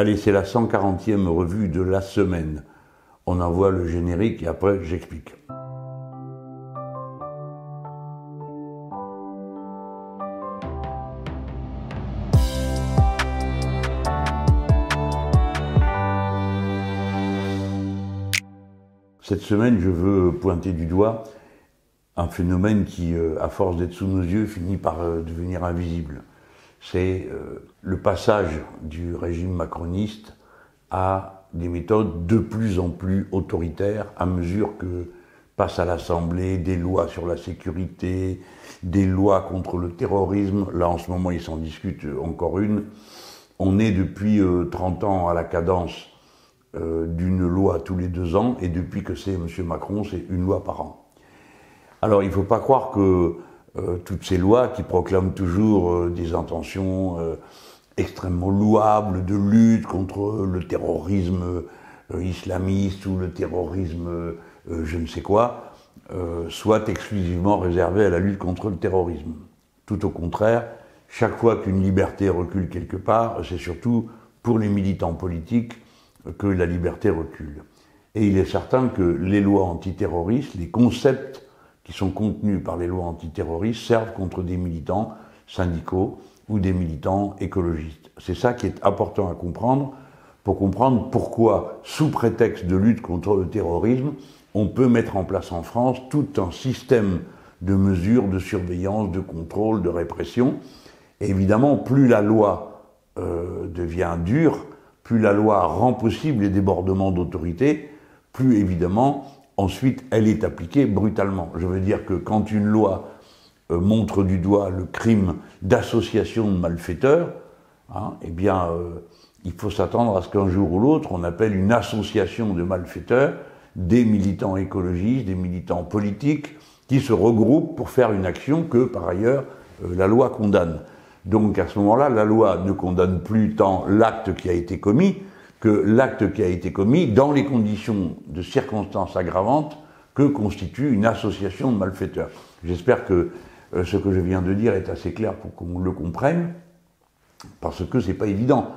Allez, c'est la 140e revue de la semaine. On envoie le générique et après j'explique. Cette semaine, je veux pointer du doigt un phénomène qui, euh, à force d'être sous nos yeux, finit par euh, devenir invisible. C'est euh, le passage du régime macroniste à des méthodes de plus en plus autoritaires à mesure que passent à l'Assemblée des lois sur la sécurité, des lois contre le terrorisme. Là, en ce moment, il s'en discute encore une. On est depuis 30 ans à la cadence euh, d'une loi tous les deux ans, et depuis que c'est M. Macron, c'est une loi par an. Alors il ne faut pas croire que euh, toutes ces lois qui proclament toujours euh, des intentions extrêmement louables de lutte contre le terrorisme islamiste ou le terrorisme je ne sais quoi, soient exclusivement réservées à la lutte contre le terrorisme. Tout au contraire, chaque fois qu'une liberté recule quelque part, c'est surtout pour les militants politiques que la liberté recule. Et il est certain que les lois antiterroristes, les concepts qui sont contenus par les lois antiterroristes servent contre des militants syndicaux ou des militants écologistes. C'est ça qui est important à comprendre pour comprendre pourquoi, sous prétexte de lutte contre le terrorisme, on peut mettre en place en France tout un système de mesures de surveillance, de contrôle, de répression. Et évidemment, plus la loi euh, devient dure, plus la loi rend possible les débordements d'autorité, plus évidemment, ensuite, elle est appliquée brutalement. Je veux dire que quand une loi euh, montre du doigt le crime d'association de malfaiteurs, hein, eh bien, euh, il faut s'attendre à ce qu'un jour ou l'autre, on appelle une association de malfaiteurs des militants écologistes, des militants politiques, qui se regroupent pour faire une action que, par ailleurs, euh, la loi condamne. Donc à ce moment-là, la loi ne condamne plus tant l'acte qui a été commis que l'acte qui a été commis dans les conditions de circonstances aggravantes que constitue une association de malfaiteurs. J'espère que euh, ce que je viens de dire est assez clair pour qu'on le comprenne, parce que c'est pas évident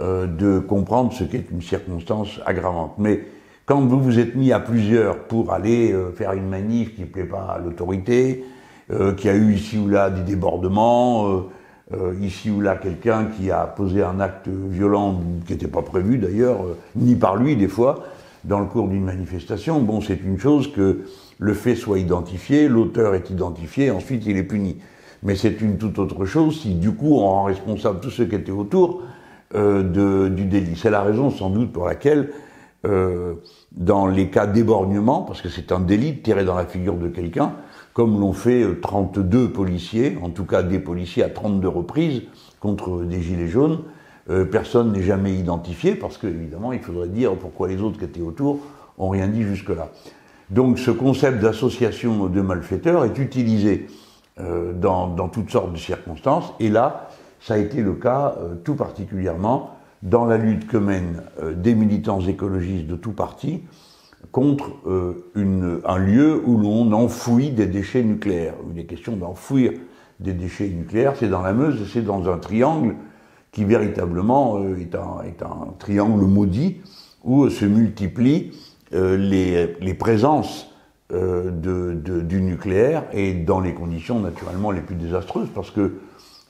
euh, de comprendre ce qu'est une circonstance aggravante. Mais quand vous vous êtes mis à plusieurs pour aller euh, faire une manif qui ne plaît pas à l'autorité, qui a eu ici ou là des débordements, euh, ici ou là quelqu'un qui a posé un acte violent qui n'était pas prévu d'ailleurs, euh, ni par lui des fois, dans le cours d'une manifestation, bon, c'est une chose que le fait soit identifié, l'auteur est identifié, ensuite il est puni. Mais c'est une toute autre chose si du coup on rend responsable tous ceux qui étaient autour euh, de, du délit. C'est la raison sans doute pour laquelle, dans les cas d'éborgnement, parce que c'est un délit tiré dans la figure de quelqu'un, comme l'ont fait 32 euh, policiers, en tout cas des policiers à 32 reprises, contre des gilets jaunes. Euh, personne n'est jamais identifié, parce qu'évidemment, il faudrait dire pourquoi les autres qui étaient autour ont rien dit jusque-là. Donc ce concept d'association de malfaiteurs est utilisé euh, dans, toutes sortes de circonstances, et là, ça a été le cas tout particulièrement dans la lutte que mènent des militants écologistes de tout parti, contre euh, un lieu où l'on enfouit des déchets nucléaires. Il est question d'enfouir des déchets nucléaires, c'est dans la Meuse, c'est dans un triangle qui véritablement euh, est, un, triangle maudit où se multiplient euh, les, présences du nucléaire et dans les conditions naturellement les plus désastreuses parce que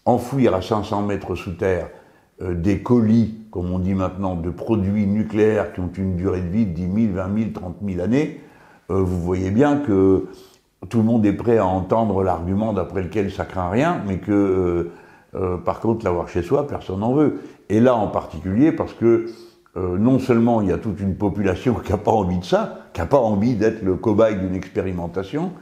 enfouir à 500 mètres sous terre euh, des colis, comme on dit maintenant, de produits nucléaires qui ont une durée de vie de 10 000, 20 000, 30 000 années, euh, vous voyez bien que tout le monde est prêt à entendre l'argument d'après lequel ça craint rien, mais que euh, par contre l'avoir chez soi, personne n'en veut. Et là en particulier parce que non seulement il y a toute une population qui n'a pas envie de ça, qui n'a pas envie d'être le cobaye d'une expérimentation,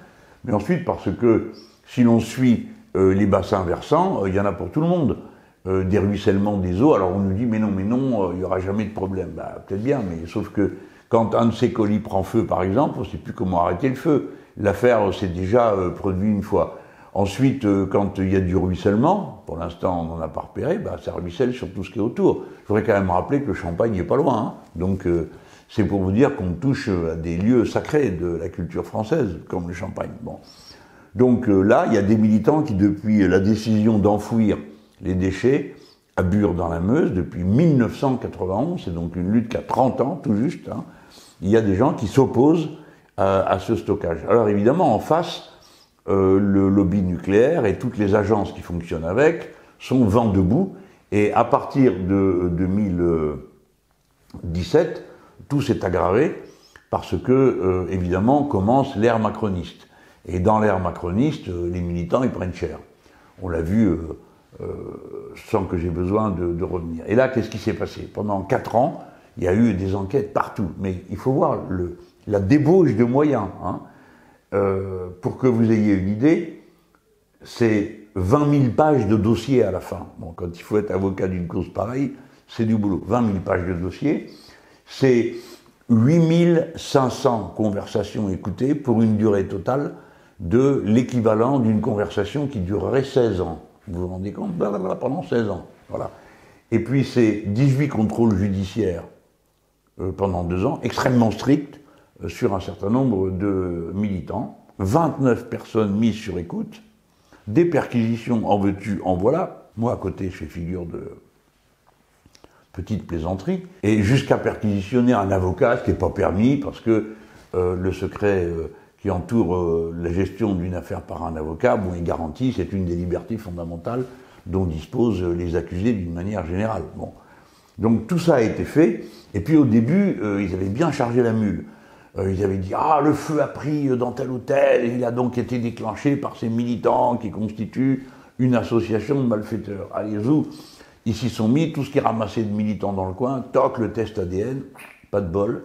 mais ensuite parce que si l'on suit les bassins versants, il y en a pour tout le monde. Euh, des ruissellements des eaux. Alors on nous dit mais non, mais non, euh, il n'y aura jamais de problème. Bah, peut-être bien, mais sauf que quand un de ces colis prend feu, par exemple, on ne sait plus comment arrêter le feu. L'affaire s'est déjà euh, produite une fois. Ensuite, quand il y a du ruissellement, pour l'instant on n'en a pas repéré, bah, ça ruisselle sur tout ce qui est autour. Je voudrais quand même rappeler que le champagne n'est pas loin. Hein. Donc c'est pour vous dire qu'on touche à des lieux sacrés de la culture française, comme le champagne. Bon. Donc là, il y a des militants qui, depuis la décision d'enfouir les déchets, à Bure dans la Meuse depuis 1991, c'est donc une lutte qui a 30 ans tout juste. Hein. Il y a des gens qui s'opposent à, ce stockage. Alors évidemment, en face, euh, le lobby nucléaire et toutes les agences qui fonctionnent avec sont vent debout. Et à partir de 2017, tout s'est aggravé parce que, euh, évidemment, commence l'ère macroniste. Et dans l'ère macroniste, euh, les militants, ils prennent cher. On l'a vu sans que j'ai besoin de, revenir. Et là, qu'est-ce qui s'est passé? Pendant quatre ans, il y a eu des enquêtes partout. Mais il faut voir la débauche de moyens. Hein. Euh, pour que vous ayez une idée, c'est 20 000 pages de dossiers à la fin. Bon, quand il faut être avocat d'une cause pareille, c'est du boulot. 20 000 pages de dossiers, c'est 8 500 conversations écoutées pour une durée totale de l'équivalent d'une conversation qui durerait 16 ans. Vous vous rendez compte Pendant 16 ans. Voilà. Et puis c'est 18 contrôles judiciaires euh, pendant deux ans, extrêmement stricts, euh, sur un certain nombre de militants, 29 personnes mises sur écoute, des perquisitions en veux-tu, en voilà. Moi, à côté, je fais figure de petite plaisanterie, et jusqu'à perquisitionner un avocat, ce qui n'est pas permis, parce que euh, le secret qui entoure la gestion d'une affaire par un avocat, bon, est garanti, c'est une des libertés fondamentales dont disposent les accusés d'une manière générale. Bon. Donc tout ça a été fait, et puis au début, ils avaient bien chargé la mule. Euh, ils avaient dit Ah, le feu a pris dans tel hôtel, et il a donc été déclenché par ces militants qui constituent une association de malfaiteurs. Allez-y, ils s'y sont mis, tout ce qui est ramassé de militants dans le coin, toc, le test ADN, pas de bol.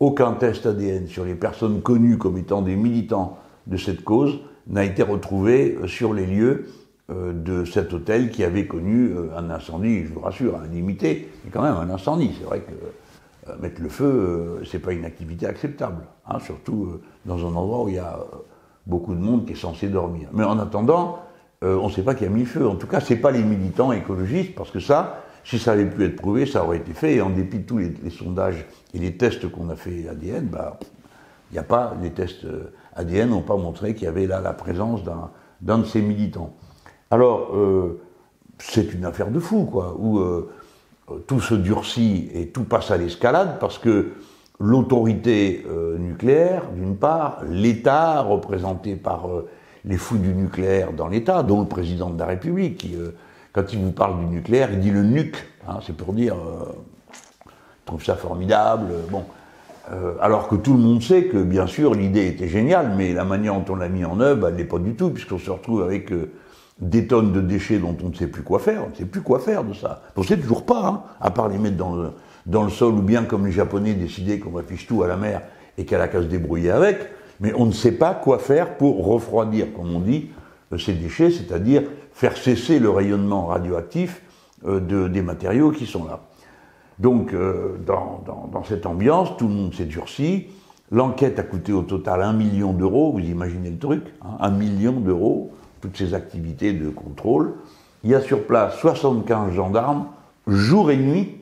Aucun test ADN sur les personnes connues comme étant des militants de cette cause n'a été retrouvé euh, sur les lieux euh, de cet hôtel qui avait connu un incendie, je vous rassure, un limité, mais quand même un incendie. C'est vrai que euh, mettre le feu, euh, c'est pas une activité acceptable, hein, surtout euh, dans un endroit où il y a beaucoup de monde qui est censé dormir. Mais en attendant, on ne sait pas qui a mis le feu. En tout cas, c'est pas les militants écologistes, parce que ça, si ça avait pu être prouvé, ça aurait été fait. Et en dépit de tous les, sondages et les tests qu'on a fait ADN, bah, n'y a pas, les tests ADN n'ont pas montré qu'il y avait là la présence d'un de ces militants. Alors, c'est une affaire de fou, quoi, où euh, tout se durcit et tout passe à l'escalade parce que l'autorité euh, nucléaire, d'une part, l'État, représenté par euh, les fous du nucléaire dans l'État, dont le président de la République, qui, quand il vous parle du nucléaire, il dit le nuc, hein, c'est pour dire, il trouve ça formidable, bon. alors que tout le monde sait que, bien sûr, l'idée était géniale, mais la manière dont on l'a mis en œuvre, elle n'est pas du tout, puisqu'on se retrouve avec des tonnes de déchets dont on ne sait plus quoi faire. On ne sait plus quoi faire de ça. On ne sait toujours pas, hein, à part les mettre dans le, dans le sol ou bien comme les Japonais décidaient qu'on affiche tout à la mer et qu'elle a qu'à se débrouiller avec. Mais on ne sait pas quoi faire pour refroidir, comme on dit, euh, ces déchets, c'est-à-dire faire cesser le rayonnement radioactif euh, de, des matériaux qui sont là. Donc, euh, dans, dans, cette ambiance, tout le monde s'est durci. L'enquête a coûté au total un million d'euros, vous imaginez le truc, hein, un million d'euros toutes ces activités de contrôle. Il y a sur place 75 gendarmes, jour et nuit,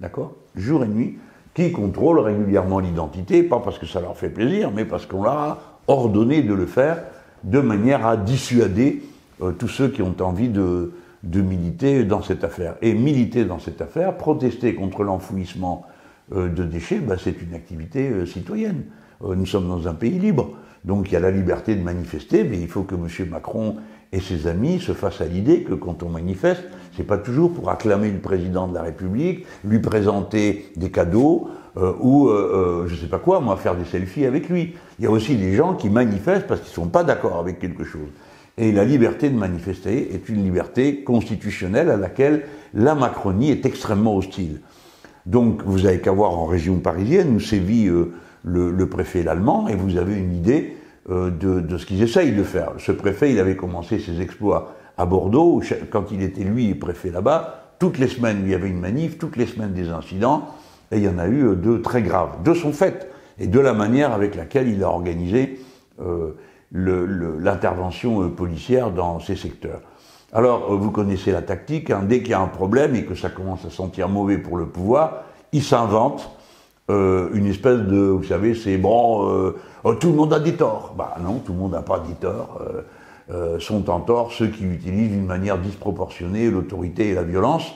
d'accord Jour et nuit, qui contrôlent régulièrement l'identité, pas parce que ça leur fait plaisir, mais parce qu'on leur a ordonné de le faire de manière à dissuader euh, tous ceux qui ont envie de, militer dans cette affaire. Et militer dans cette affaire, protester contre l'enfouissement euh, de déchets, bah, c'est une activité euh, citoyenne. nous sommes dans un pays libre. Donc il y a la liberté de manifester, mais il faut que M. Macron et ses amis se fassent à l'idée que quand on manifeste, c'est pas toujours pour acclamer le président de la République, lui présenter des cadeaux ou euh, je sais pas quoi, moi faire des selfies avec lui. Il y a aussi des gens qui manifestent parce qu'ils sont pas d'accord avec quelque chose. Et la liberté de manifester est une liberté constitutionnelle à laquelle la Macronie est extrêmement hostile. Donc vous avez qu'à voir en région parisienne où sévit le, préfet l'allemand, et vous avez une idée euh, de, ce qu'ils essayent de faire. Ce préfet, il avait commencé ses exploits à Bordeaux, quand il était lui préfet là-bas, toutes les semaines il y avait une manif, toutes les semaines des incidents, et il y en a eu euh, deux très graves, de son fait, et de la manière avec laquelle il a organisé euh, l'intervention policière dans ces secteurs. Alors, vous connaissez la tactique, hein, dès qu'il y a un problème et que ça commence à sentir mauvais pour le pouvoir, il s'invente euh, une espèce de, vous savez, c'est bon, euh, oh, tout le monde a des torts. Bah non, tout le monde n'a pas des torts. sont en tort ceux qui utilisent d'une manière disproportionnée l'autorité et la violence,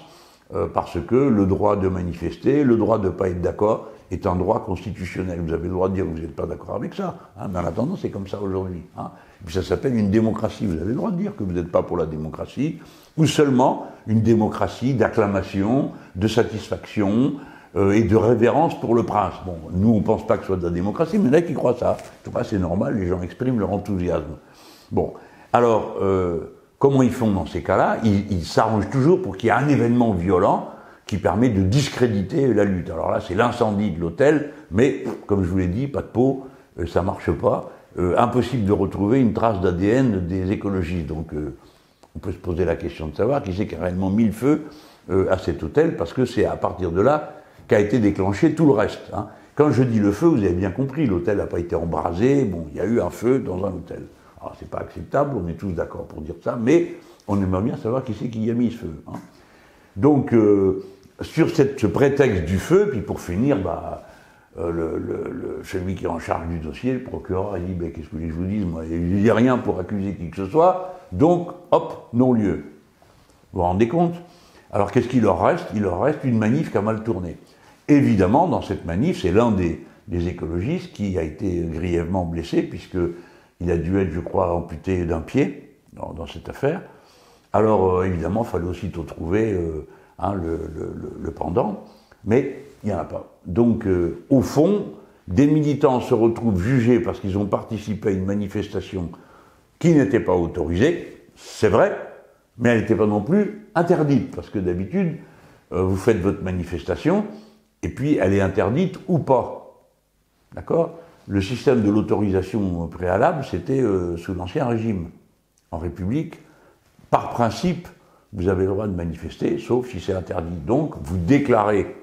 parce que le droit de manifester, le droit de ne pas être d'accord, est un droit constitutionnel. Vous avez le droit de dire que vous n'êtes pas d'accord avec ça. Hein, mais en attendant, c'est comme ça aujourd'hui. Hein. Puis ça s'appelle une démocratie. Vous avez le droit de dire que vous n'êtes pas pour la démocratie, ou seulement une démocratie d'acclamation, de satisfaction euh, et de révérence pour le prince. Bon, nous, on ne pense pas que ce soit de la démocratie, mais il y en a qui croient ça. Je pas, c'est normal, les gens expriment leur enthousiasme. Bon, alors, euh, comment ils font dans ces cas-là? Ils s'arrangent toujours pour qu'il y ait un événement violent qui permet de discréditer la lutte. Alors là, c'est l'incendie de l'hôtel, mais comme je vous l'ai dit, pas de peau, euh, ça marche pas. Euh, impossible de retrouver une trace d'ADN des écologistes. Donc euh, on peut se poser la question de savoir qui c'est qui a réellement mis le feu à cet hôtel, parce que c'est à partir de là qu'a été déclenché tout le reste. Hein. Quand je dis le feu, vous avez bien compris, l'hôtel n'a pas été embrasé, bon, il y a eu un feu dans un hôtel. Alors c'est pas acceptable, on est tous d'accord pour dire ça, mais on aimerait bien savoir qui c'est qui a mis ce feu. Hein. Donc, sur cette, ce prétexte du feu, puis pour finir, bah, euh, le, le, celui qui est en charge du dossier, le procureur, a dit Qu'est-ce que je vous dise Moi, il n'y a rien pour accuser qui que ce soit, donc, hop, non-lieu. Vous vous rendez compte? Alors, qu'est-ce qu'il leur reste? Il leur reste une manif qui a mal tourné. Évidemment, dans cette manif, c'est l'un des, des, écologistes qui a été grièvement blessé, puisqu'il a dû être, je crois, amputé d'un pied dans, dans, cette affaire. Alors, euh, évidemment, il fallait aussitôt trouver. Euh, Hein, le, pendant, mais il n'y en a pas. Donc, euh, au fond, des militants se retrouvent jugés parce qu'ils ont participé à une manifestation qui n'était pas autorisée, c'est vrai, mais elle n'était pas non plus interdite, parce que d'habitude, vous faites votre manifestation, et puis elle est interdite ou pas. D'accord? Le système de l'autorisation préalable, c'était sous l'Ancien Régime. En République, par principe, vous avez le droit de manifester, sauf si c'est interdit. Donc, vous déclarez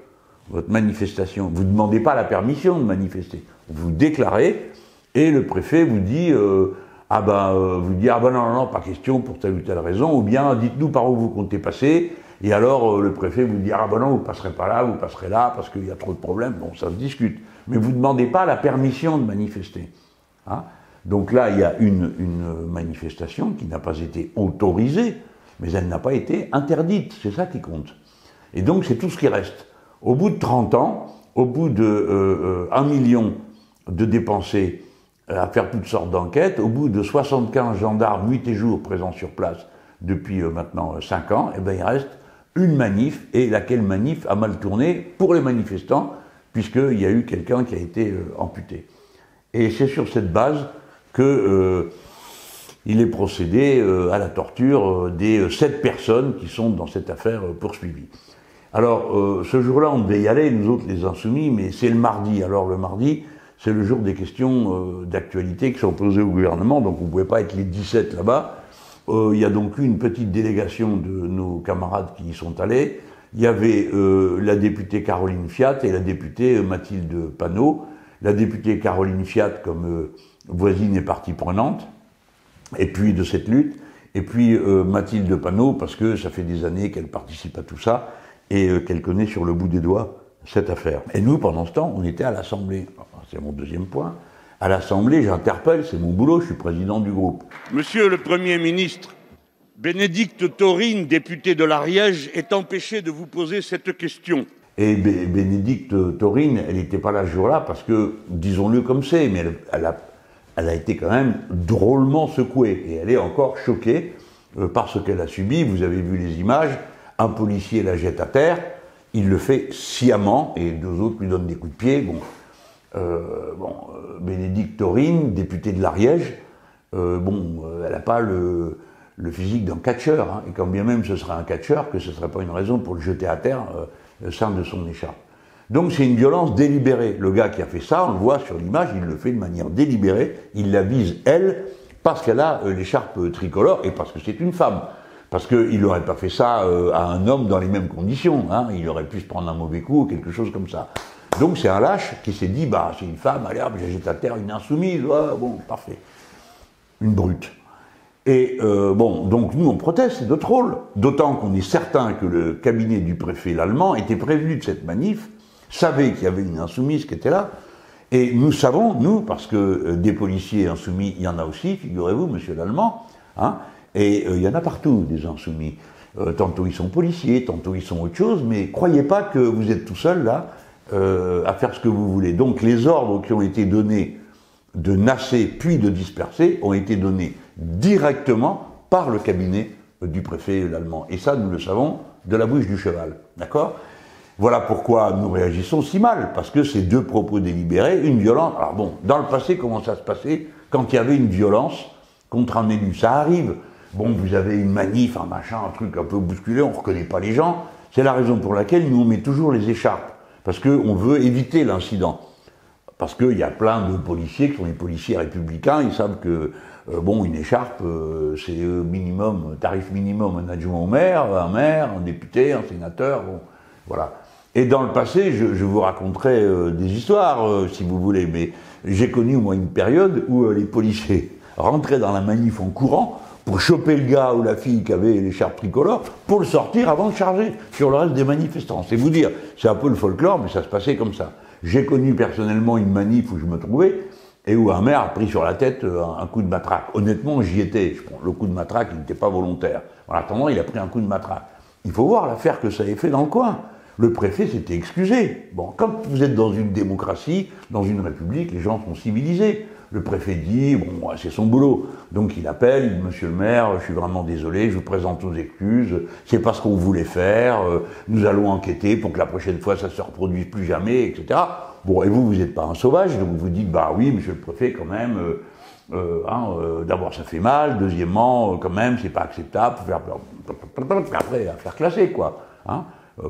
votre manifestation. Vous ne demandez pas la permission de manifester. Vous déclarez, et le préfet vous dit, euh, ah ben, euh, vous dit, ah ben non, non, non, pas question pour telle ou telle raison, ou bien dites-nous par où vous comptez passer, et alors euh, le préfet vous dit, ah ben non, vous passerez pas là, vous passerez là, parce qu'il y a trop de problèmes, bon, ça se discute. Mais vous ne demandez pas la permission de manifester. Hein Donc là, il y a une, manifestation qui n'a pas été autorisée, mais elle n'a pas été interdite, c'est ça qui compte. Et donc c'est tout ce qui reste. Au bout de 30 ans, au bout de euh, euh million de dépensés euh, à faire toutes sortes d'enquêtes, au bout de 75 gendarmes nuit et jour présents sur place depuis maintenant 5 ans, eh ben, il reste une manif, et laquelle manif a mal tourné pour les manifestants, puisqu'il y a eu quelqu'un qui a été amputé. Et c'est sur cette base que il est procédé euh, à la torture euh, des euh, sept personnes qui sont dans cette affaire poursuivies. Alors, ce jour-là, on devait y aller, nous autres les insoumis, mais c'est le mardi. Alors, le mardi, c'est le jour des questions d'actualité qui sont posées au gouvernement, donc on ne pouvait pas être les 17 là-bas. Il y a donc eu une petite délégation de nos camarades qui y sont allés. Il y avait la députée Caroline Fiat et la députée Mathilde Panot. La députée Caroline Fiat comme voisine et partie prenante et puis de cette lutte, et puis euh, Mathilde Panot, parce que ça fait des années qu'elle participe à tout ça, et euh, qu'elle connaît sur le bout des doigts cette affaire. Et nous, pendant ce temps, on était à l'Assemblée. C'est mon deuxième point. À l'Assemblée, j'interpelle, c'est mon boulot, je suis président du groupe. Monsieur le Premier ministre, Bénédicte Taurine, députée de l'Ariège, est empêchée de vous poser cette question. Et Bénédicte Taurine, elle n'était pas là ce jour-là parce que, disons-le comme c'est, mais elle, elle, a, elle a été quand même drôlement secouée et elle est encore choquée euh, par ce qu'elle a subi. Vous avez vu les images, un policier la jette à terre, il le fait sciemment et deux autres lui donnent des coups de pied. Bon, euh, euh, Bénédicte Taurine, député de l'Ariège, bon, elle n'a pas le, le, physique d'un catcheur, hein, et quand bien même ce serait un catcheur, que ce ne serait pas une raison pour le jeter à terre au sein de son écharpe. Donc c'est une violence délibérée. Le gars qui a fait ça, on le voit sur l'image, il le fait de manière délibérée, il la vise elle, parce qu'elle a euh, l'écharpe tricolore et parce que c'est une femme. Parce qu'il n'aurait pas fait ça euh, à un homme dans les mêmes conditions. Hein. Il aurait pu se prendre un mauvais coup ou quelque chose comme ça. Donc c'est un lâche qui s'est dit, bah c'est une femme, allez hop, j'ai à terre une insoumise, bon, parfait. Une brute. Et euh, bon, donc nous on proteste, c'est notre rôle. D'autant qu'on est certain que le cabinet du préfet l'allemand était prévenu de cette manif, savait qu'il y avait une insoumise qui était là. Et nous savons, nous, parce que euh, des policiers insoumis, il y en a aussi, figurez-vous, monsieur l'Allemand, Hein et il y en a partout, des insoumis. tantôt ils sont policiers, tantôt ils sont autre chose, mais croyez pas que vous êtes tout seul là à faire ce que vous voulez. Donc les ordres qui ont été donnés de nasser puis de disperser ont été donnés directement par le cabinet du préfet allemand. Et ça, nous le savons de la bouche du cheval. D'accord? Voilà pourquoi nous réagissons si mal, parce que ces deux propos délibérés, une violence. Alors bon, dans le passé, comment ça se passait quand il y avait une violence contre un élu? Ça arrive. Bon, vous avez une manif, un machin, un truc un peu bousculé, on ne reconnaît pas les gens. C'est la raison pour laquelle nous on met toujours les écharpes, parce qu'on veut éviter l'incident. Parce qu'il y a plein de policiers qui sont des policiers républicains, ils savent que euh, bon, une écharpe, euh, c'est minimum, tarif minimum, un adjoint au maire, un maire, un député, un sénateur, bon, voilà. Et dans le passé, je, vous raconterai euh, des histoires, si vous voulez, mais j'ai connu moi une période où les policiers rentraient dans la manif en courant pour choper le gars ou la fille qui avait l'écharpe tricolore pour le sortir avant de charger sur le reste des manifestants. C'est vous dire, c'est un peu le folklore, mais ça se passait comme ça. J'ai connu personnellement une manif où je me trouvais, et où un maire a pris sur la tête euh, un coup de matraque. Honnêtement, j'y étais. Le coup de matraque, il n'était pas volontaire. En attendant, il a pris un coup de matraque. Il faut voir l'affaire que ça ait fait dans le coin. Le préfet s'était excusé. Bon, quand vous êtes dans une démocratie, dans une république, les gens sont civilisés. Le préfet dit, bon, c'est son boulot. Donc il appelle, il dit, monsieur le maire, je suis vraiment désolé, je vous présente nos excuses, c'est pas ce qu'on voulait faire, euh, nous allons enquêter pour que la prochaine fois ça se reproduise plus jamais, etc. Bon, et vous, vous n'êtes pas un sauvage, donc vous dites, bah oui, monsieur le préfet, quand même, euh, euh, hein, d'abord ça fait mal, deuxièmement, quand même, c'est pas acceptable, faire, après, à faire classer, quoi. Hein,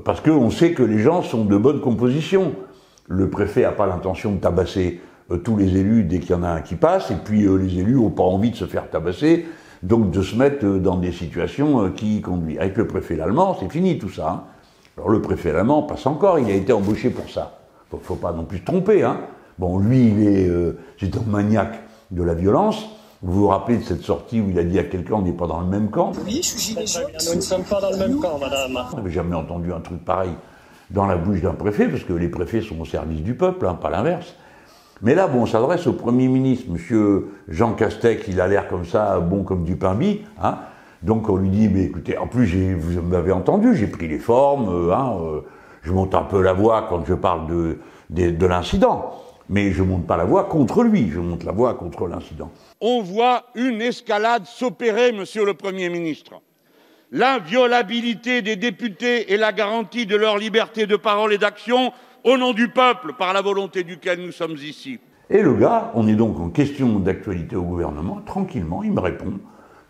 parce qu'on sait que les gens sont de bonne composition. Le préfet n'a pas l'intention de tabasser tous les élus dès qu'il y en a un qui passe, et puis les élus n'ont pas envie de se faire tabasser, donc de se mettre dans des situations qui conduisent. Avec le préfet allemand, c'est fini tout ça. Hein. Alors le préfet allemand passe encore, il a été embauché pour ça faut, faut pas non plus se tromper. Hein. Bon, lui, il est, euh, c'est un maniaque de la violence. Vous vous rappelez de cette sortie où il a dit à quelqu'un on n'est pas dans le même camp? Oui, je suis gilet jaune. Nous ne sommes pas dans le même camp, madame. Je n'avais jamais entendu un truc pareil dans la bouche d'un préfet, parce que les préfets sont au service du peuple, hein, pas l'inverse. Mais là, bon, on s'adresse au Premier ministre, Monsieur Jean Castex, il a l'air comme ça, bon comme du pain bis, hein. Donc on lui dit, mais écoutez, en plus, vous m'avez entendu, j'ai pris les formes, euh, hein, euh, je monte un peu la voix quand je parle de, de, l'incident, mais je monte pas la voix contre lui, je monte la voix contre l'incident. On voit une escalade s'opérer, monsieur le Premier ministre. L'inviolabilité des députés et la garantie de leur liberté de parole et d'action au nom du peuple, par la volonté duquel nous sommes ici. Et le gars, on est donc en question d'actualité au gouvernement, tranquillement, il me répond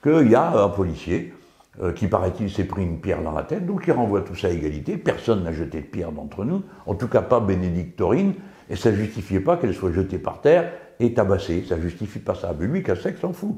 qu'il y a un policier euh, qui, paraît-il, s'est pris une pierre dans la tête, donc il renvoie tout ça à égalité. Personne n'a jeté de pierre d'entre nous, en tout cas pas Bénédicte et ça ne justifiait pas qu'elle soit jetée par terre et tabassée. Ça justifie pas ça. Mais lui, Cassec s'en fout.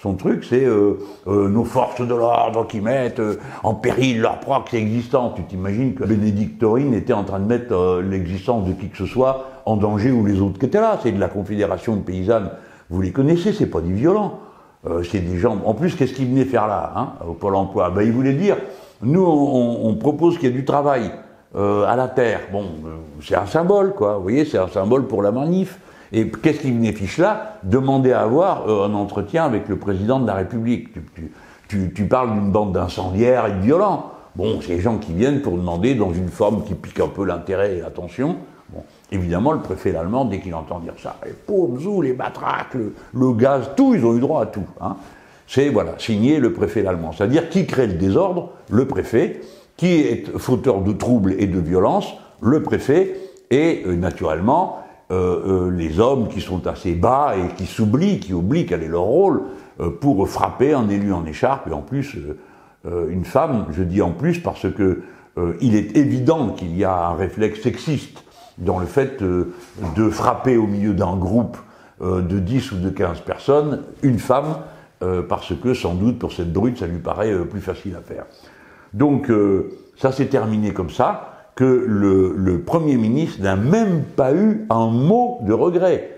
Son truc, c'est euh, euh, nos forces de l'ordre qui mettent en péril leur prox existante. Tu t'imagines que Bénédicte Taurine était en train de mettre l'existence de qui que ce soit en danger ou les autres qui étaient là. C'est de la Confédération de paysannes. Vous les connaissez, c'est pas du violent. Euh, c'est des gens. En plus, qu'est-ce qu'ils venaient faire là, hein, au Pôle emploi? Ben, Ils voulaient dire nous, on, propose qu'il y ait du travail euh, à la terre. Bon, euh, c'est un symbole, quoi. Vous voyez, c'est un symbole pour la manif. Et qu'est-ce qu'ils venaient fiche là? Demander à avoir un entretien avec le président de la République. Tu, parles d'une bande d'incendiaires et de violents. Bon, c'est les gens qui viennent pour demander, dans une forme qui pique un peu l'intérêt et l'attention, Évidemment, le préfet allemand, dès qu'il entend dire ça, les pauvres les matraques, le, gaz, tout, ils ont eu droit à tout. Hein. C'est, voilà, signé le préfet allemand. C'est-à-dire qui crée le désordre? Le préfet. Qui est fauteur de troubles et de violences? Le préfet. Et, euh, naturellement, euh, euh, les hommes qui sont assez bas et qui s'oublient, qui oublient quel est leur rôle pour frapper un élu en écharpe, et en plus, une femme, je dis en plus parce que il est évident qu'il y a un réflexe sexiste dans le fait euh, de frapper au milieu d'un groupe euh, de 10 ou de 15 personnes une femme, euh, parce que sans doute pour cette brute, ça lui paraît plus facile à faire. Donc ça s'est terminé comme ça, que le, Premier ministre n'a même pas eu un mot de regret.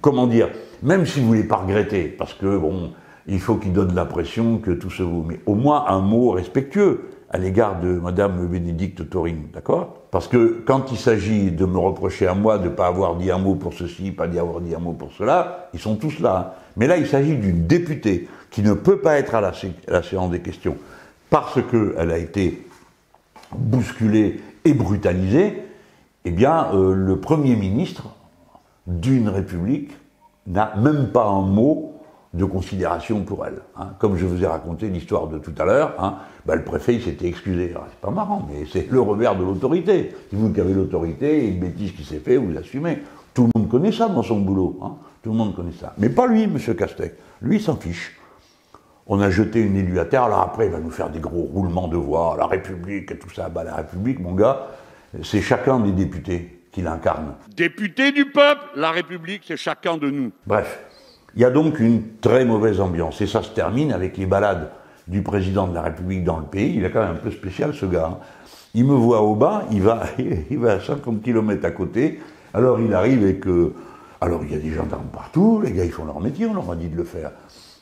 Comment dire? Même s'il ne voulait pas regretter, parce que bon, il faut qu'il donne l'impression que tout se vaut, mais au moins un mot respectueux. à l'égard de Madame Bénédicte Taurine, d'accord? Parce que quand il s'agit de me reprocher à moi de ne pas avoir dit un mot pour ceci, pas d'y avoir dit un mot pour cela, ils sont tous là. Hein. Mais là, il s'agit d'une députée qui ne peut pas être à la, la séance des questions parce qu'elle a été bousculée et brutalisée. Eh bien, euh, le Premier ministre d'une République n'a même pas un mot de considération pour elle. Hein. Comme je vous ai raconté l'histoire de tout à l'heure, hein, bah, le préfet s'était excusé. C'est pas marrant, mais c'est le revers de l'autorité. C'est vous avez l'autorité, une bêtise qui s'est faite, vous assumez. Tout le monde connaît ça dans son boulot. Hein. Tout le monde connaît ça. Mais pas lui, M. Castex. Lui, s'en fiche. On a jeté une élue à terre, alors après, il va nous faire des gros roulements de voix, la République et tout ça. Bah, la République, mon gars, c'est chacun des députés qui l'incarne. Député du peuple, la République, c'est chacun de nous. Bref, il y a donc une très mauvaise ambiance. Et ça se termine avec les balades du président de la République dans le pays. Il est quand même un peu spécial, ce gars. Hein. Il me voit au bas, il va, il va à 50 km à côté. Alors il arrive et que. Alors il y a des gendarmes partout, les gars ils font leur métier, on leur a dit de le faire.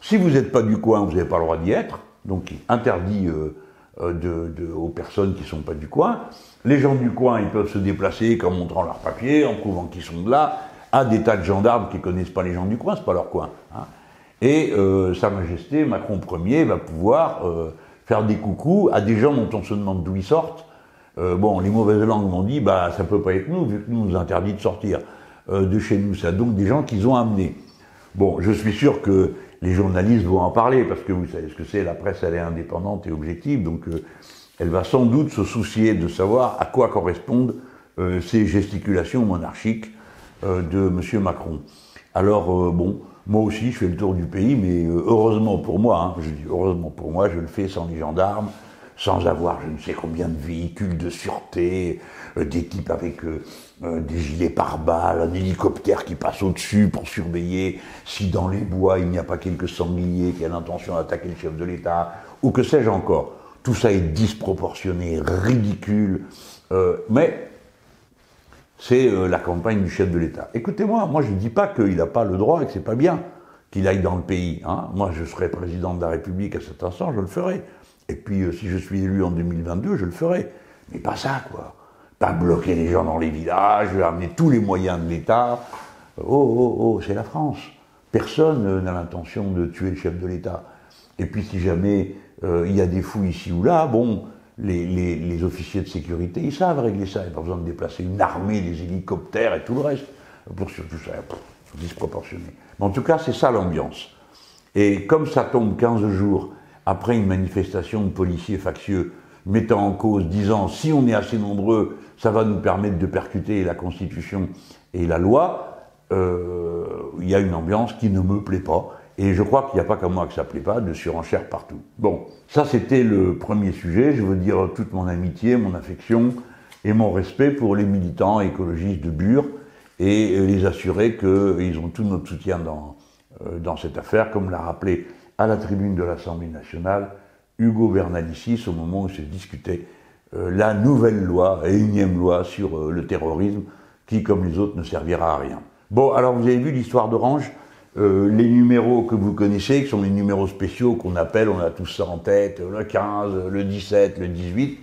Si vous n'êtes pas du coin, vous n'avez pas le droit d'y être, donc interdit euh, euh, aux personnes qui ne sont pas du coin. Les gens du coin, ils peuvent se déplacer en montrant leurs papiers, en prouvant qu'ils sont de là à des tas de gendarmes qui connaissent pas les gens du coin, c'est pas leur coin. Hein. Et euh, Sa Majesté Macron Ier va pouvoir euh, faire des coucous à des gens dont on se demande d'où ils sortent. Bon, les mauvaises langues m'ont dit, bah ça peut pas être nous, vu que nous nous interdit de sortir de chez nous. C'est donc des gens qu'ils ont amenés. Bon, je suis sûr que les journalistes vont en parler, parce que vous savez ce que c'est, la presse elle est indépendante et objective, donc elle va sans doute se soucier de savoir à quoi correspondent ces gesticulations monarchiques euh, de M. Macron. Alors, euh, bon, moi aussi, je fais le tour du pays, mais euh, heureusement pour moi, hein, je dis heureusement pour moi, je le fais sans les gendarmes, sans avoir je ne sais combien de véhicules de sûreté, des types avec des gilets pare-balles, un hélicoptère qui passe au-dessus pour surveiller si dans les bois il n'y a pas quelques sangliers qui ont l'intention d'attaquer le chef de l'État, ou que sais-je encore. Tout ça est disproportionné, ridicule, mais c'est euh, la campagne du chef de l'État. Écoutez-moi, moi je ne dis pas qu'il n'a pas le droit et que c'est pas bien qu'il aille dans le pays. Hein. Moi je serai président de la République à cet instant, je le ferai. Et puis euh, si je suis élu en 2022, je le ferai. Mais pas ça, quoi. Pas bloquer les gens dans les villages, amener tous les moyens de l'État. Oh, oh, oh, c'est la France. Personne euh, n'a l'intention de tuer le chef de l'État. Et puis si jamais il y a des fous ici ou là, bon, les, officiers de sécurité, ils savent régler ça. Il n'y a pas besoin de déplacer une armée, des hélicoptères et tout le reste pour surtout ça. disproportionné. Mais en tout cas, c'est ça l'ambiance. Et comme ça tombe 15 jours après une manifestation de policiers factieux mettant en cause, disant si on est assez nombreux, ça va nous permettre de percuter la Constitution et la loi, euh, il y a une ambiance qui ne me plaît pas. Et je crois qu'il n'y a pas qu'à moi que ça ne plaît pas, de surenchère partout. Bon, ça c'était le premier sujet. Je veux dire toute mon amitié, mon affection et mon respect pour les militants écologistes de Bure et les assurer qu'ils ont tout notre soutien dans, euh, dans cette affaire, comme l'a rappelé à la tribune de l'Assemblée nationale Hugo Bernalicis au moment où se discutait euh, la nouvelle loi, et énième loi sur euh, le terrorisme, qui, comme les autres, ne servira à rien. Bon, alors vous avez vu l'histoire d'Orange euh, les numéros que vous connaissez, qui sont les numéros spéciaux qu'on appelle, on a tous ça en tête, le 15, le 17, le 18,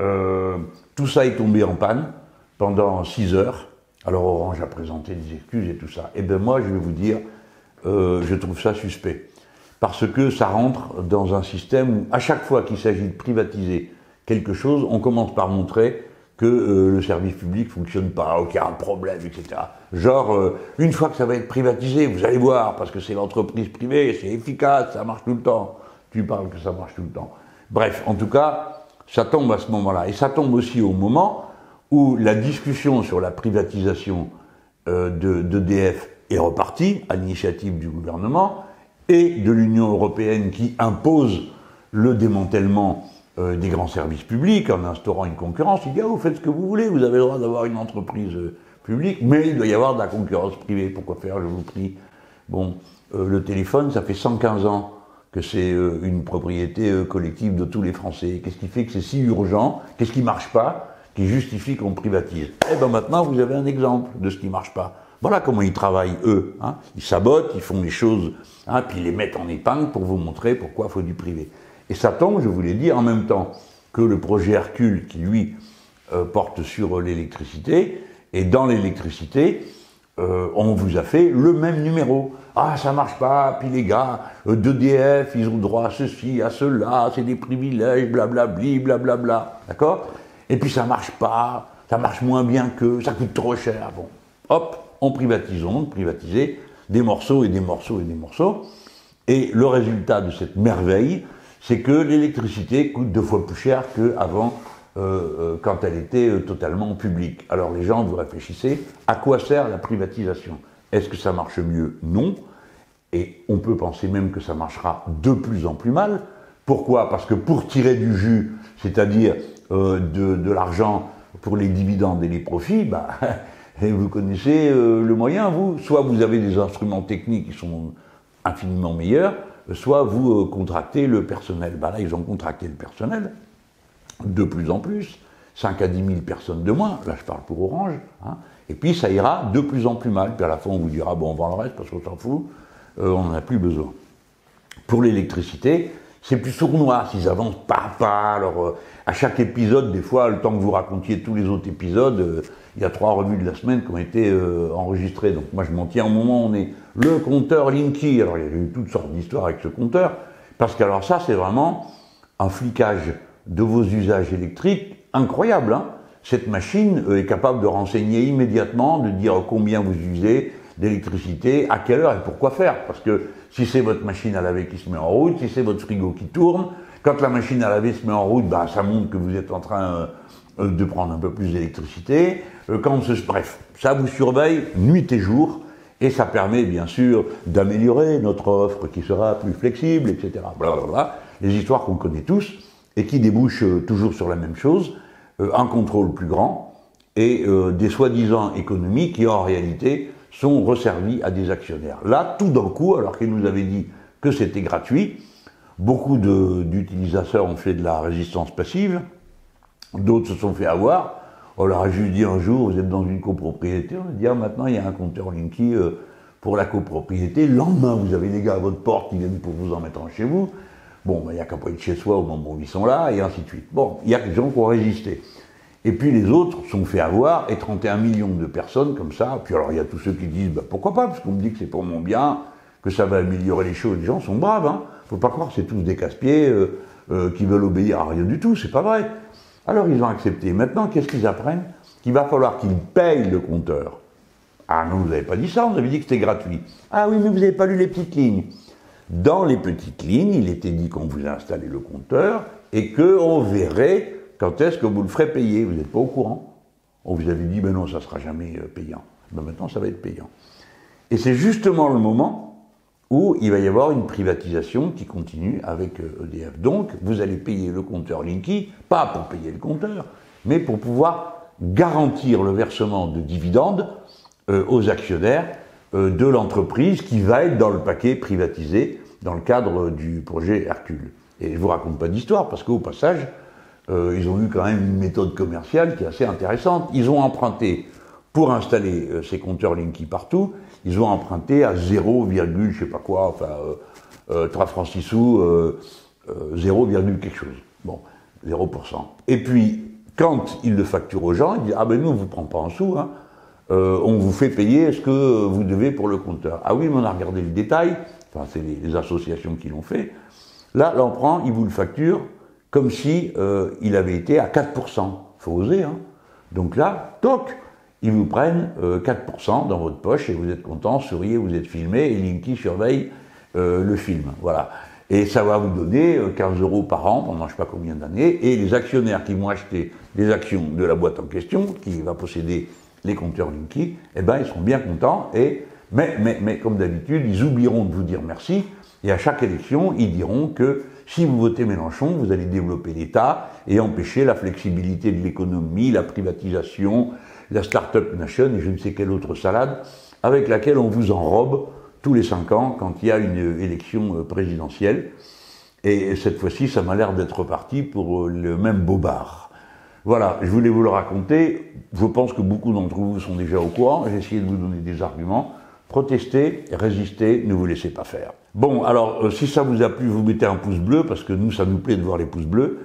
euh, tout ça est tombé en panne pendant 6 heures. Alors Orange a présenté des excuses et tout ça. Et eh bien moi, je vais vous dire, je trouve ça suspect. Parce que ça rentre dans un système où, à chaque fois qu'il s'agit de privatiser quelque chose, on commence par montrer que euh, le service public fonctionne pas, qu'il y a un problème, etc. Genre, euh, une fois que ça va être privatisé, vous allez voir, parce que c'est l'entreprise privée, c'est efficace, ça marche tout le temps. Tu parles que ça marche tout le temps. Bref, en tout cas, ça tombe à ce moment-là. Et ça tombe aussi au moment où la discussion sur la privatisation euh, d'EDF est repartie, à l'initiative du gouvernement, et de l'Union européenne qui impose le démantèlement euh, des grands services publics en instaurant une concurrence. Il dit ah, vous faites ce que vous voulez, vous avez le droit d'avoir une entreprise euh, publique, mais il doit y avoir de la concurrence privée. Pourquoi faire Je vous prie? Bon, euh, le téléphone, ça fait 115 ans que c'est une propriété collective de tous les Français. Qu'est-ce qui fait que c'est si urgent? Qu'est-ce qui marche pas? Qui justifie qu'on privatise? Eh bien maintenant, vous avez un exemple de ce qui marche pas. Voilà comment ils travaillent, eux. Hein. Ils sabotent, ils font les choses, hein, puis les mettent en épingle pour vous montrer pourquoi il faut du privé. Et ça tombe, je vous l'ai dit, en même temps que le projet Hercule, qui lui euh, porte sur l'électricité. Et dans l'électricité, euh, on vous a fait le même numéro. Ah, ça marche pas, puis les gars euh, d'EDF, ils ont droit à ceci, à cela, c'est des privilèges, blablabli, blablabla. D'accord? Et puis ça marche pas, ça marche moins bien que, ça coûte trop cher. Bon, hop, on privatise, on privatiser des morceaux et des morceaux et des morceaux. Et le résultat de cette merveille, c'est que l'électricité coûte deux fois plus cher qu'avant euh, euh, quand elle était euh, totalement publique. Alors les gens, vous réfléchissez, à quoi sert la privatisation? Est-ce que ça marche mieux? Non. Et on peut penser même que ça marchera de plus en plus mal. Pourquoi? Parce que pour tirer du jus, c'est-à-dire de, l'argent pour les dividendes et les profits, bah, vous connaissez le moyen, vous. Soit vous avez des instruments techniques qui sont infiniment meilleurs, soit vous contractez le personnel. Bah là, ils ont contracté le personnel de plus en plus, 5 à 10 000 personnes de moins, là je parle pour Orange, hein. et puis ça ira de plus en plus mal, puis à la fin on vous dira, bon on vend le reste parce qu'on s'en fout, euh, on n'en a plus besoin. Pour l'électricité, c'est plus sournois, s'ils avancent pas à pas, alors euh, à chaque épisode, des fois, le temps que vous racontiez tous les autres épisodes, euh, il y a trois revues de la semaine qui ont été enregistrées, donc moi je m'en tiens au moment où on est le compteur Linky, alors il y a eu toutes sortes d'histoires avec ce compteur, parce qu'alors ça c'est vraiment un flicage de vos usages électriques incroyable. Hein. Cette machine euh, est capable de renseigner immédiatement, de dire combien vous usez d'électricité, à quelle heure et pourquoi faire? Parce que si c'est votre machine à laver qui se met en route, si c'est votre frigo qui tourne, quand la machine à laver se met en route, bah, ça montre que vous êtes en train euh, de prendre un peu plus d'électricité. Euh, quand ce, bref, ça vous surveille nuit et jour. Et ça permet bien sûr d'améliorer notre offre qui sera plus flexible, etc. Blablabla. Les histoires qu'on connaît tous et qui débouche euh, toujours sur la même chose, un contrôle plus grand et des soi-disant économies qui en réalité sont resservies à des actionnaires. Là, tout d'un coup, alors qu'ils nous avaient dit que c'était gratuit, beaucoup d'utilisateurs ont fait de la résistance passive, d'autres se sont fait avoir. On leur a juste dit un jour, vous êtes dans une copropriété, on a dit ah, maintenant il y a un compteur Linky pour la copropriété. Le lendemain, vous avez les gars à votre porte qui viennent pour vous en mettre un chez vous. Bon, ben, il n'y a qu'à pas être chez soi au moment où ils sont là, et ainsi de suite. Bon, il y a des gens qui ont résisté. Et puis les autres sont fait avoir, et 31 millions de personnes comme ça. Puis alors il y a tous ceux qui disent, bah, pourquoi pas, parce qu'on me dit que c'est pour mon bien, que ça va améliorer les choses. Les gens sont braves, hein. Faut pas croire que c'est tous des casse-pieds euh, euh, qui veulent obéir à rien du tout, c'est pas vrai. Alors ils ont accepté. Maintenant, qu'est-ce qu'ils apprennent? Qu'il va falloir qu'ils payent le compteur. Ah non, vous n'avez pas dit ça, on avait dit que c'était gratuit. Ah oui, mais vous n'avez pas lu les petites lignes. Dans les petites lignes, il était dit qu'on vous a installé le compteur et qu'on verrait quand est-ce que vous le ferez payer? Vous n'êtes pas au courant. On vous avait dit, ben non, ça ne sera jamais euh, payant. Ben maintenant, ça va être payant. Et c'est justement le moment où il va y avoir une privatisation qui continue avec EDF. Euh, e Donc, vous allez payer le compteur Linky, pas pour payer le compteur, mais pour pouvoir garantir le versement de dividendes euh, aux actionnaires de l'entreprise qui va être dans le paquet privatisé dans le cadre du projet Hercule. Et je ne vous raconte pas d'histoire, parce qu'au passage, euh, ils ont eu quand même une méthode commerciale qui est assez intéressante. Ils ont emprunté, pour installer euh, ces compteurs Linky partout, ils ont emprunté à 0, je sais pas quoi, enfin, euh, 3 euh, francs 6 sous, 0, quelque chose. Bon, 0%. Et puis, quand ils le facturent aux gens, ils disent Ah ben nous, on ne vous prend pas en sous, hein. on vous fait payer ce que vous devez pour le compteur. Ah oui, mais on a regardé le détail, enfin c'est les, associations qui l'ont fait, là, l'on prend, il vous le facture comme si euh, il avait été à 4%. faut oser, hein. Donc là, toc, ils vous prennent 4% euh, dans votre poche et vous êtes content, souriez, vous êtes filmé et Linky surveille euh, le film. Voilà. Et ça va vous donner 15 euros par an pendant je sais pas combien d'années. Et les actionnaires qui vont acheter des actions de la boîte en question, qui va posséder les compteurs Linky, eh ben, ils seront bien contents et mais, mais, mais comme d'habitude, ils oublieront de vous dire merci, et à chaque élection, ils diront que si vous votez Mélenchon, vous allez développer l'État et empêcher la flexibilité de l'économie, la privatisation, la start-up nation et je ne sais quelle autre salade avec laquelle on vous enrobe tous les cinq ans quand il y a une élection euh, présidentielle. Et cette fois-ci, ça m'a l'air d'être reparti pour euh, le même bobard. Voilà, je voulais vous le raconter. Je pense que beaucoup d'entre vous sont déjà au courant. J'ai essayé de vous donner des arguments. Protestez, résistez, ne vous laissez pas faire. Bon, alors, euh, si ça vous a plu, vous mettez un pouce bleu, parce que nous, ça nous plaît de voir les pouces bleus.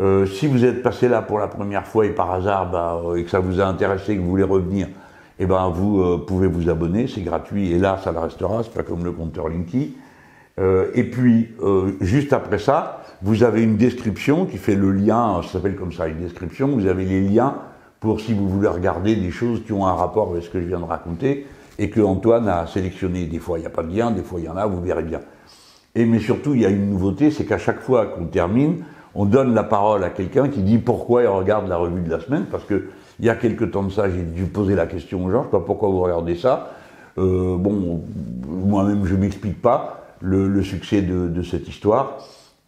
Euh, si vous êtes passé là pour la première fois et par hasard, bah, et que ça vous a intéressé, que vous voulez revenir, eh ben vous pouvez vous abonner, c'est gratuit, et là, ça le restera, c'est pas comme le compteur Linky. et puis, juste après ça, vous avez une description qui fait le lien, ça s'appelle comme ça, une description, vous avez les liens pour si vous voulez regarder des choses qui ont un rapport avec ce que je viens de raconter et que Antoine a sélectionné. Des fois, il n'y a pas de lien, des fois, il y en a, vous verrez bien. Et mais surtout, il y a une nouveauté, c'est qu'à chaque fois qu'on termine, on donne la parole à quelqu'un qui dit pourquoi il regarde la revue de la semaine, parce que il y a quelques temps de ça, j'ai dû poser la question aux gens, je sais pas pourquoi vous regardez ça. Euh, bon, moi-même, je m'explique pas le, succès de, cette histoire.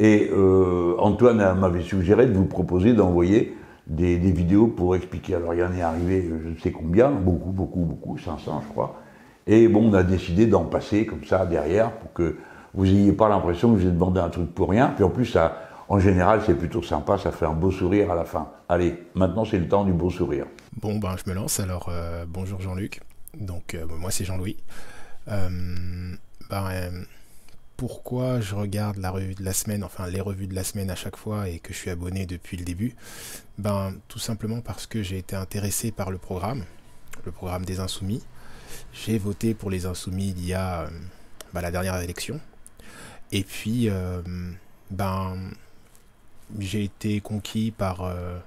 Et euh, Antoine m'avait suggéré de vous proposer d'envoyer des, vidéos pour expliquer. Alors il y en est arrivé, je ne sais combien, beaucoup, beaucoup, beaucoup, 500 je crois. Et bon, on a décidé d'en passer comme ça derrière pour que vous n'ayez pas l'impression que vous demandé un truc pour rien. Puis en plus, ça, en général, c'est plutôt sympa, ça fait un beau sourire à la fin. Allez, maintenant c'est le temps du beau sourire. Bon, ben je me lance. Alors, euh, bonjour Jean-Luc. Donc, euh, moi c'est Jean-Louis. Euh, ben, pourquoi je regarde la revue de la semaine, enfin les revues de la semaine à chaque fois et que je suis abonné depuis le début? Ben tout simplement parce que j'ai été intéressé par le programme, le programme des Insoumis. J'ai voté pour les Insoumis il y a euh, ben, la dernière élection. Et puis euh, ben j'ai été conquis par euh,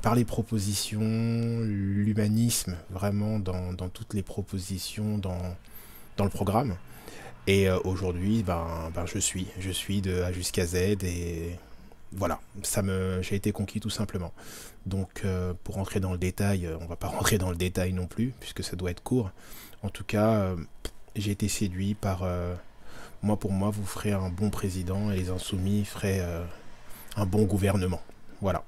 par les propositions, l'humanisme, vraiment dans, toutes les propositions dans le programme. Et euh, aujourd'hui, ben, ben, je suis, je suis de A jusqu'à Z et voilà, ça me, j'ai été conquis tout simplement. Donc, euh, pour rentrer dans le détail, euh, on va pas rentrer dans le détail non plus, puisque ça doit être court. En tout cas, j'ai été séduit par, moi pour moi, vous ferez un bon président et les insoumis feraient un bon gouvernement. Voilà.